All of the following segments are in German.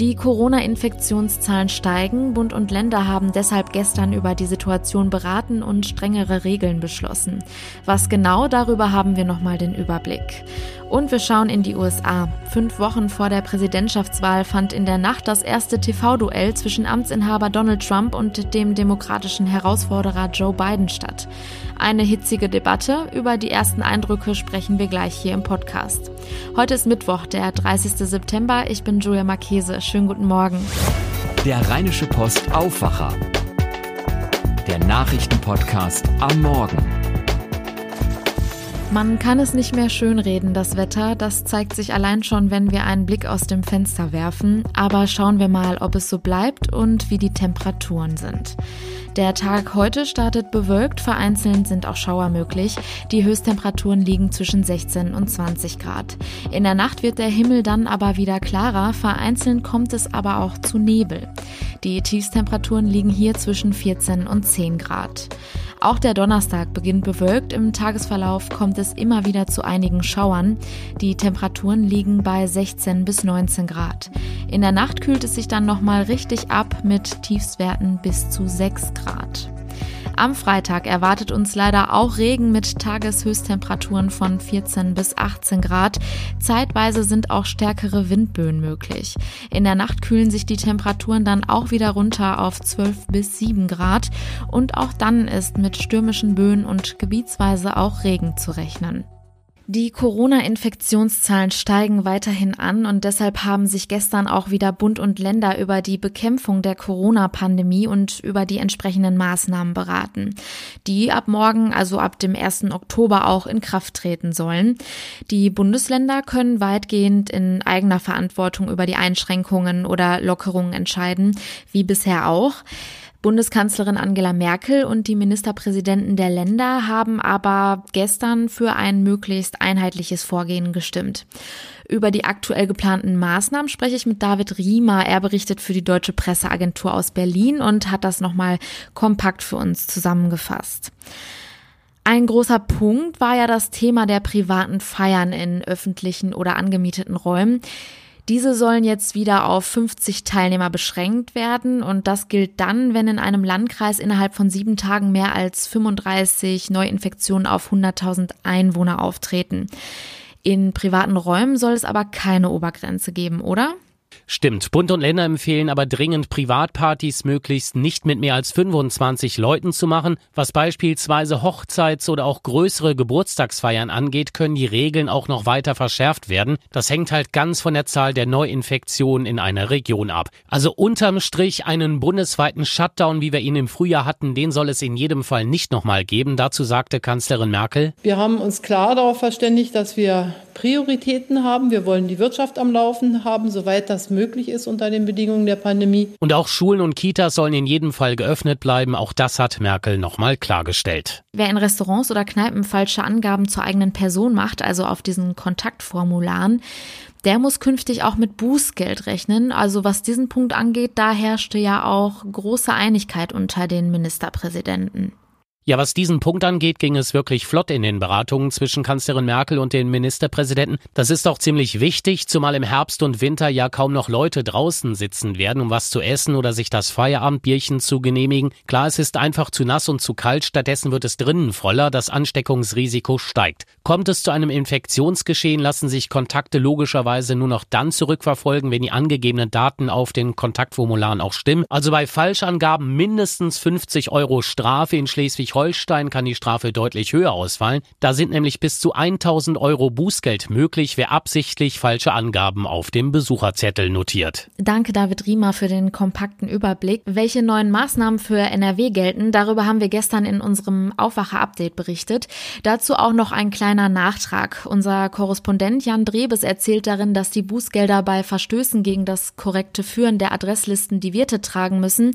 Die Corona-Infektionszahlen steigen. Bund und Länder haben deshalb gestern über die Situation beraten und strengere Regeln beschlossen. Was genau darüber haben wir nochmal den Überblick. Und wir schauen in die USA. Fünf Wochen vor der Präsidentschaftswahl fand in der Nacht das erste TV-Duell zwischen Amtsinhaber Donald Trump und dem demokratischen Herausforderer Joe Biden statt. Eine hitzige Debatte. Über die ersten Eindrücke sprechen wir gleich hier im Podcast. Heute ist Mittwoch, der 30. September. Ich bin Julia Marchese. Schönen guten Morgen. Der Rheinische Post Aufwacher. Der Nachrichtenpodcast am Morgen. Man kann es nicht mehr schönreden, das Wetter. Das zeigt sich allein schon, wenn wir einen Blick aus dem Fenster werfen. Aber schauen wir mal, ob es so bleibt und wie die Temperaturen sind. Der Tag heute startet bewölkt, vereinzelt sind auch Schauer möglich. Die Höchsttemperaturen liegen zwischen 16 und 20 Grad. In der Nacht wird der Himmel dann aber wieder klarer, vereinzelt kommt es aber auch zu Nebel. Die Tiefstemperaturen liegen hier zwischen 14 und 10 Grad. Auch der Donnerstag beginnt bewölkt. Im Tagesverlauf kommt es immer wieder zu einigen Schauern. Die Temperaturen liegen bei 16 bis 19 Grad. In der Nacht kühlt es sich dann nochmal richtig ab mit Tiefstwerten bis zu 6 Grad. Am Freitag erwartet uns leider auch Regen mit Tageshöchsttemperaturen von 14 bis 18 Grad. Zeitweise sind auch stärkere Windböen möglich. In der Nacht kühlen sich die Temperaturen dann auch wieder runter auf 12 bis 7 Grad und auch dann ist mit stürmischen Böen und gebietsweise auch Regen zu rechnen. Die Corona-Infektionszahlen steigen weiterhin an und deshalb haben sich gestern auch wieder Bund und Länder über die Bekämpfung der Corona-Pandemie und über die entsprechenden Maßnahmen beraten, die ab morgen, also ab dem 1. Oktober auch in Kraft treten sollen. Die Bundesländer können weitgehend in eigener Verantwortung über die Einschränkungen oder Lockerungen entscheiden, wie bisher auch. Bundeskanzlerin Angela Merkel und die Ministerpräsidenten der Länder haben aber gestern für ein möglichst einheitliches Vorgehen gestimmt. Über die aktuell geplanten Maßnahmen spreche ich mit David Riemer. Er berichtet für die Deutsche Presseagentur aus Berlin und hat das nochmal kompakt für uns zusammengefasst. Ein großer Punkt war ja das Thema der privaten Feiern in öffentlichen oder angemieteten Räumen. Diese sollen jetzt wieder auf 50 Teilnehmer beschränkt werden und das gilt dann, wenn in einem Landkreis innerhalb von sieben Tagen mehr als 35 Neuinfektionen auf 100.000 Einwohner auftreten. In privaten Räumen soll es aber keine Obergrenze geben, oder? Stimmt. Bund und Länder empfehlen aber dringend, Privatpartys möglichst nicht mit mehr als 25 Leuten zu machen. Was beispielsweise Hochzeits- oder auch größere Geburtstagsfeiern angeht, können die Regeln auch noch weiter verschärft werden. Das hängt halt ganz von der Zahl der Neuinfektionen in einer Region ab. Also unterm Strich einen bundesweiten Shutdown, wie wir ihn im Frühjahr hatten, den soll es in jedem Fall nicht nochmal geben. Dazu sagte Kanzlerin Merkel. Wir haben uns klar darauf verständigt, dass wir Prioritäten haben. Wir wollen die Wirtschaft am Laufen haben, soweit das möglich ist unter den Bedingungen der Pandemie. Und auch Schulen und Kitas sollen in jedem Fall geöffnet bleiben. Auch das hat Merkel nochmal klargestellt. Wer in Restaurants oder Kneipen falsche Angaben zur eigenen Person macht, also auf diesen Kontaktformularen, der muss künftig auch mit Bußgeld rechnen. Also was diesen Punkt angeht, da herrschte ja auch große Einigkeit unter den Ministerpräsidenten. Ja, was diesen Punkt angeht, ging es wirklich flott in den Beratungen zwischen Kanzlerin Merkel und den Ministerpräsidenten. Das ist auch ziemlich wichtig, zumal im Herbst und Winter ja kaum noch Leute draußen sitzen werden, um was zu essen oder sich das Feierabendbierchen zu genehmigen. Klar, es ist einfach zu nass und zu kalt, stattdessen wird es drinnen voller, das Ansteckungsrisiko steigt. Kommt es zu einem Infektionsgeschehen, lassen sich Kontakte logischerweise nur noch dann zurückverfolgen, wenn die angegebenen Daten auf den Kontaktformularen auch stimmen. Also bei Falschangaben mindestens 50 Euro Strafe in Schleswig Schleswig-Holstein kann die Strafe deutlich höher ausfallen. Da sind nämlich bis zu 1000 Euro Bußgeld möglich, wer absichtlich falsche Angaben auf dem Besucherzettel notiert. Danke, David Riemer, für den kompakten Überblick. Welche neuen Maßnahmen für NRW gelten, darüber haben wir gestern in unserem Aufwacher-Update berichtet. Dazu auch noch ein kleiner Nachtrag. Unser Korrespondent Jan Drebes erzählt darin, dass die Bußgelder bei Verstößen gegen das korrekte Führen der Adresslisten die Wirte tragen müssen.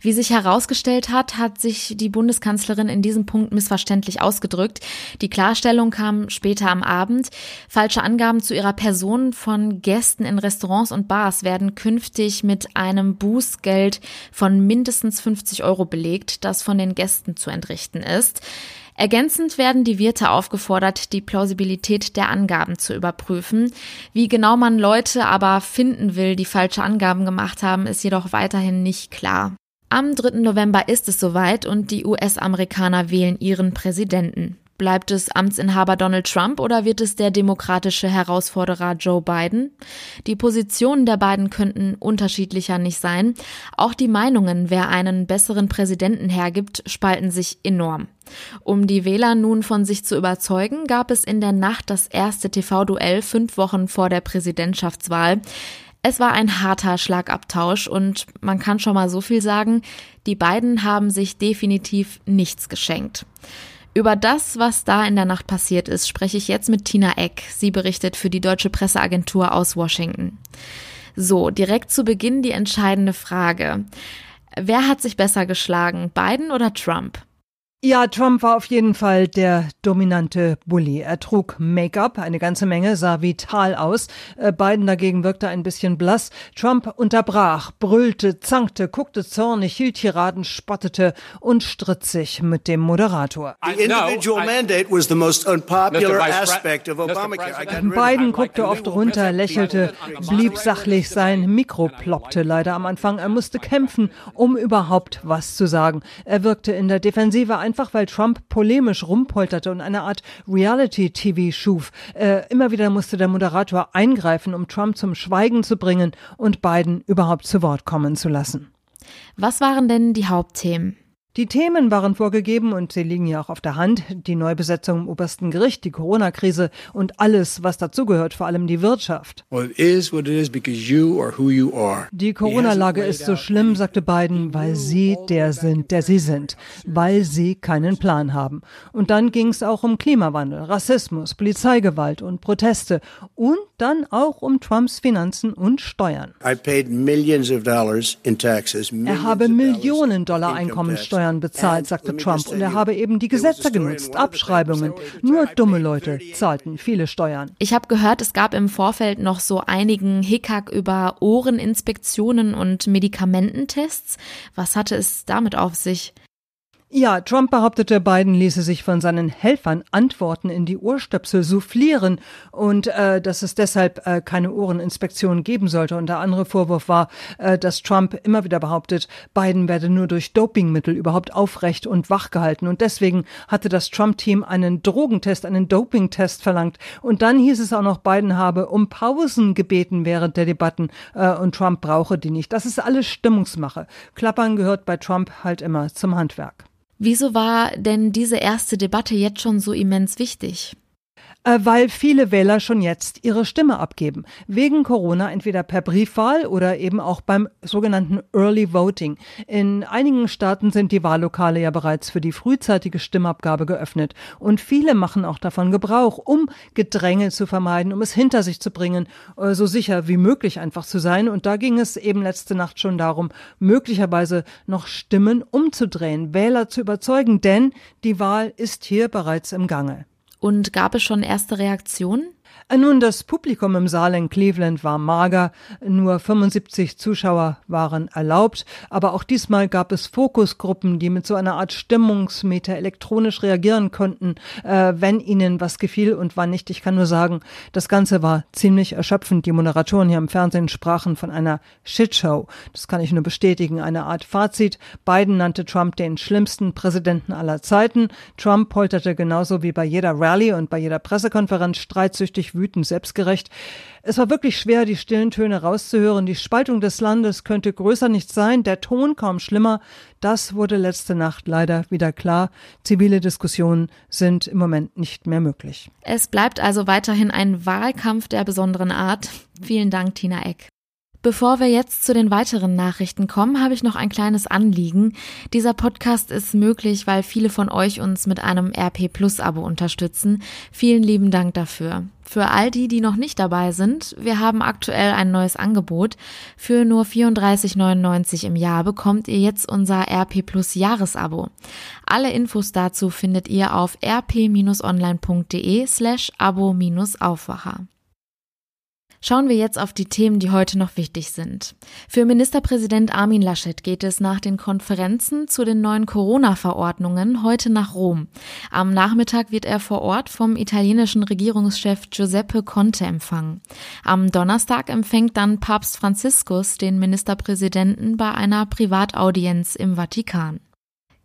Wie sich herausgestellt hat, hat sich die Bundeskanzlerin Ministerin in diesem Punkt missverständlich ausgedrückt. Die Klarstellung kam später am Abend. Falsche Angaben zu ihrer Person von Gästen in Restaurants und Bars werden künftig mit einem Bußgeld von mindestens 50 Euro belegt, das von den Gästen zu entrichten ist. Ergänzend werden die Wirte aufgefordert, die Plausibilität der Angaben zu überprüfen. Wie genau man Leute aber finden will, die falsche Angaben gemacht haben, ist jedoch weiterhin nicht klar. Am 3. November ist es soweit und die US-Amerikaner wählen ihren Präsidenten. Bleibt es Amtsinhaber Donald Trump oder wird es der demokratische Herausforderer Joe Biden? Die Positionen der beiden könnten unterschiedlicher nicht sein. Auch die Meinungen, wer einen besseren Präsidenten hergibt, spalten sich enorm. Um die Wähler nun von sich zu überzeugen, gab es in der Nacht das erste TV-Duell fünf Wochen vor der Präsidentschaftswahl. Es war ein harter Schlagabtausch und man kann schon mal so viel sagen, die beiden haben sich definitiv nichts geschenkt. Über das, was da in der Nacht passiert ist, spreche ich jetzt mit Tina Eck. Sie berichtet für die Deutsche Presseagentur aus Washington. So, direkt zu Beginn die entscheidende Frage. Wer hat sich besser geschlagen, Biden oder Trump? Ja, Trump war auf jeden Fall der dominante Bully. Er trug Make-up, eine ganze Menge, sah vital aus. Äh, Biden dagegen wirkte ein bisschen blass. Trump unterbrach, brüllte, zankte, guckte zornig, hielt Tiraden, spottete und stritt sich mit dem Moderator. Biden guckte oft runter, lächelte, blieb sachlich. Sein Mikro ploppte leider am Anfang. Er musste kämpfen, um überhaupt was zu sagen. Er wirkte in der Defensive ein einfach weil Trump polemisch rumpolterte und eine Art Reality-TV schuf. Äh, immer wieder musste der Moderator eingreifen, um Trump zum Schweigen zu bringen und Biden überhaupt zu Wort kommen zu lassen. Was waren denn die Hauptthemen? Die Themen waren vorgegeben und sie liegen ja auch auf der Hand. Die Neubesetzung im obersten Gericht, die Corona-Krise und alles, was dazugehört, vor allem die Wirtschaft. Die Corona-Lage ist so schlimm, sagte Biden, weil sie der sind, der sie sind, weil sie keinen Plan haben. Und dann ging es auch um Klimawandel, Rassismus, Polizeigewalt und Proteste und dann auch um Trumps Finanzen und Steuern. Er habe Millionen Dollar Einkommensteuern Steuern bezahlt, sagte Trump, und er habe eben die Gesetze genutzt, Abschreibungen. Nur dumme Leute zahlten viele Steuern. Ich habe gehört, es gab im Vorfeld noch so einigen Hickhack über Ohreninspektionen und Medikamententests. Was hatte es damit auf sich? Ja, Trump behauptete, Biden ließe sich von seinen Helfern Antworten in die Ohrstöpsel soufflieren und äh, dass es deshalb äh, keine Ohreninspektion geben sollte. Und der andere Vorwurf war, äh, dass Trump immer wieder behauptet, Biden werde nur durch Dopingmittel überhaupt aufrecht und wach gehalten. Und deswegen hatte das Trump-Team einen Drogentest, einen Dopingtest verlangt. Und dann hieß es auch noch, Biden habe um Pausen gebeten während der Debatten äh, und Trump brauche die nicht. Das ist alles Stimmungsmache. Klappern gehört bei Trump halt immer zum Handwerk. Wieso war denn diese erste Debatte jetzt schon so immens wichtig? Äh, weil viele Wähler schon jetzt ihre Stimme abgeben. Wegen Corona entweder per Briefwahl oder eben auch beim sogenannten Early Voting. In einigen Staaten sind die Wahllokale ja bereits für die frühzeitige Stimmabgabe geöffnet. Und viele machen auch davon Gebrauch, um Gedränge zu vermeiden, um es hinter sich zu bringen, äh, so sicher wie möglich einfach zu sein. Und da ging es eben letzte Nacht schon darum, möglicherweise noch Stimmen umzudrehen, Wähler zu überzeugen, denn die Wahl ist hier bereits im Gange. Und gab es schon erste Reaktionen? Nun, das Publikum im Saal in Cleveland war mager, nur 75 Zuschauer waren erlaubt, aber auch diesmal gab es Fokusgruppen, die mit so einer Art Stimmungsmeter elektronisch reagieren konnten, äh, wenn ihnen was gefiel und wann nicht. Ich kann nur sagen, das Ganze war ziemlich erschöpfend. Die Moderatoren hier im Fernsehen sprachen von einer Shitshow. Das kann ich nur bestätigen, eine Art Fazit. Biden nannte Trump den schlimmsten Präsidenten aller Zeiten. Trump polterte genauso wie bei jeder Rallye und bei jeder Pressekonferenz streitsüchtig wütend, selbstgerecht. Es war wirklich schwer, die stillen Töne rauszuhören. Die Spaltung des Landes könnte größer nicht sein, der Ton kaum schlimmer. Das wurde letzte Nacht leider wieder klar. Zivile Diskussionen sind im Moment nicht mehr möglich. Es bleibt also weiterhin ein Wahlkampf der besonderen Art. Vielen Dank, Tina Eck. Bevor wir jetzt zu den weiteren Nachrichten kommen, habe ich noch ein kleines Anliegen. Dieser Podcast ist möglich, weil viele von euch uns mit einem RP Plus Abo unterstützen. Vielen lieben Dank dafür. Für all die, die noch nicht dabei sind, wir haben aktuell ein neues Angebot. Für nur 34,99 im Jahr bekommt ihr jetzt unser RP Plus Jahresabo. Alle Infos dazu findet ihr auf rp-online.de slash abo-aufwacher. Schauen wir jetzt auf die Themen, die heute noch wichtig sind. Für Ministerpräsident Armin Laschet geht es nach den Konferenzen zu den neuen Corona-Verordnungen heute nach Rom. Am Nachmittag wird er vor Ort vom italienischen Regierungschef Giuseppe Conte empfangen. Am Donnerstag empfängt dann Papst Franziskus den Ministerpräsidenten bei einer Privataudienz im Vatikan.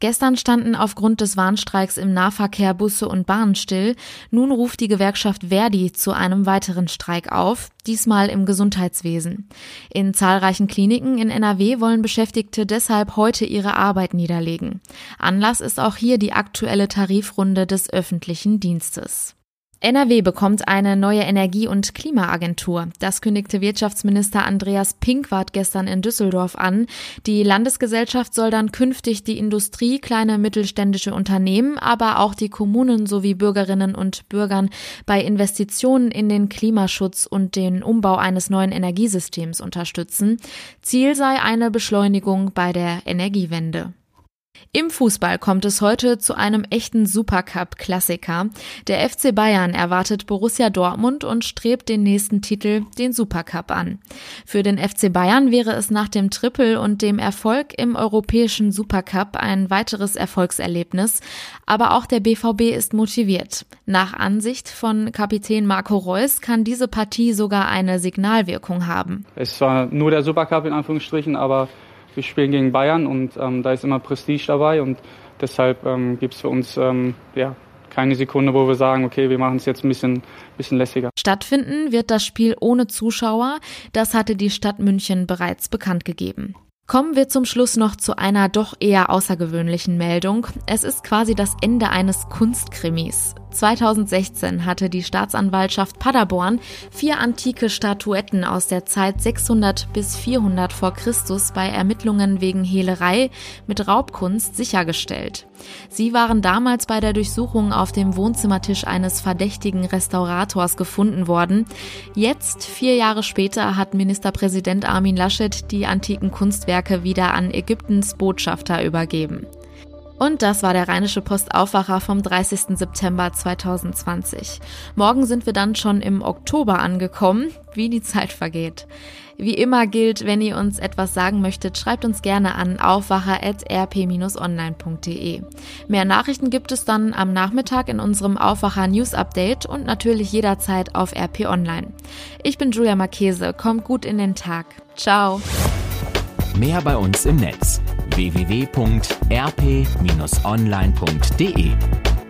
Gestern standen aufgrund des Warnstreiks im Nahverkehr Busse und Bahnen still. Nun ruft die Gewerkschaft Verdi zu einem weiteren Streik auf, diesmal im Gesundheitswesen. In zahlreichen Kliniken in NRW wollen Beschäftigte deshalb heute ihre Arbeit niederlegen. Anlass ist auch hier die aktuelle Tarifrunde des öffentlichen Dienstes. NRW bekommt eine neue Energie- und Klimaagentur. Das kündigte Wirtschaftsminister Andreas Pinkwart gestern in Düsseldorf an. Die Landesgesellschaft soll dann künftig die Industrie, kleine mittelständische Unternehmen, aber auch die Kommunen sowie Bürgerinnen und Bürgern bei Investitionen in den Klimaschutz und den Umbau eines neuen Energiesystems unterstützen. Ziel sei eine Beschleunigung bei der Energiewende. Im Fußball kommt es heute zu einem echten Supercup-Klassiker. Der FC Bayern erwartet Borussia Dortmund und strebt den nächsten Titel, den Supercup, an. Für den FC Bayern wäre es nach dem Triple und dem Erfolg im europäischen Supercup ein weiteres Erfolgserlebnis. Aber auch der BVB ist motiviert. Nach Ansicht von Kapitän Marco Reus kann diese Partie sogar eine Signalwirkung haben. Es war nur der Supercup in Anführungsstrichen, aber wir spielen gegen Bayern und ähm, da ist immer Prestige dabei und deshalb ähm, gibt es für uns ähm, ja, keine Sekunde, wo wir sagen, okay, wir machen es jetzt ein bisschen, bisschen lässiger. Stattfinden wird das Spiel ohne Zuschauer. Das hatte die Stadt München bereits bekannt gegeben. Kommen wir zum Schluss noch zu einer doch eher außergewöhnlichen Meldung. Es ist quasi das Ende eines Kunstkrimis. 2016 hatte die Staatsanwaltschaft Paderborn vier antike Statuetten aus der Zeit 600 bis 400 vor Christus bei Ermittlungen wegen Hehlerei mit Raubkunst sichergestellt. Sie waren damals bei der Durchsuchung auf dem Wohnzimmertisch eines verdächtigen Restaurators gefunden worden. Jetzt, vier Jahre später, hat Ministerpräsident Armin Laschet die antiken Kunstwerke wieder an Ägyptens Botschafter übergeben. Und das war der Rheinische Postaufwacher vom 30. September 2020. Morgen sind wir dann schon im Oktober angekommen, wie die Zeit vergeht. Wie immer gilt, wenn ihr uns etwas sagen möchtet, schreibt uns gerne an aufwacher.rp-online.de. Mehr Nachrichten gibt es dann am Nachmittag in unserem Aufwacher News Update und natürlich jederzeit auf RP Online. Ich bin Julia Marchese, kommt gut in den Tag. Ciao. Mehr bei uns im Netz www.rp-online.de